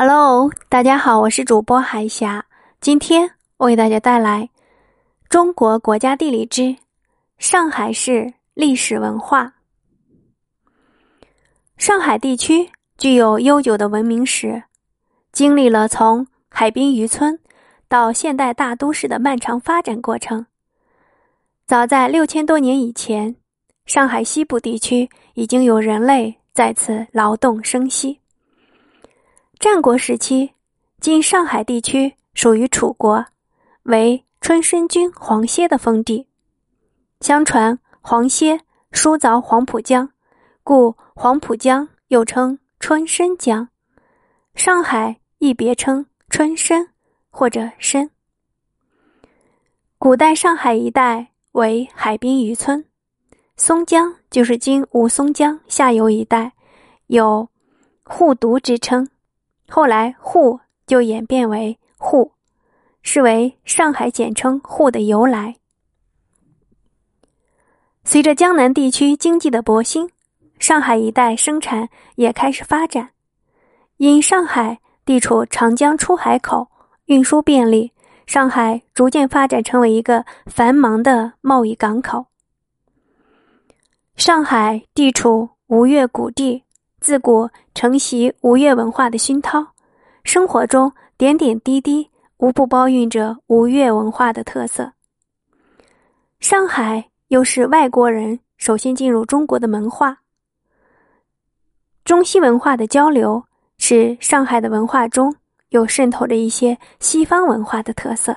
Hello，大家好，我是主播海霞。今天我给大家带来《中国国家地理之上海市历史文化》。上海地区具有悠久的文明史，经历了从海滨渔村到现代大都市的漫长发展过程。早在六千多年以前，上海西部地区已经有人类在此劳动生息。战国时期，今上海地区属于楚国，为春申君黄歇的封地。相传黄歇疏凿黄浦江，故黄浦江又称春申江。上海亦别称春申或者申。古代上海一带为海滨渔村，松江就是今吴淞江下游一带，有护渎之称。后来，沪就演变为沪，是为上海简称沪的由来。随着江南地区经济的勃兴，上海一带生产也开始发展。因上海地处长江出海口，运输便利，上海逐渐发展成为一个繁忙的贸易港口。上海地处吴越古地。自古承袭吴越文化的熏陶，生活中点点滴滴无不包蕴着吴越文化的特色。上海又是外国人首先进入中国的门化，中西文化的交流使上海的文化中又渗透着一些西方文化的特色。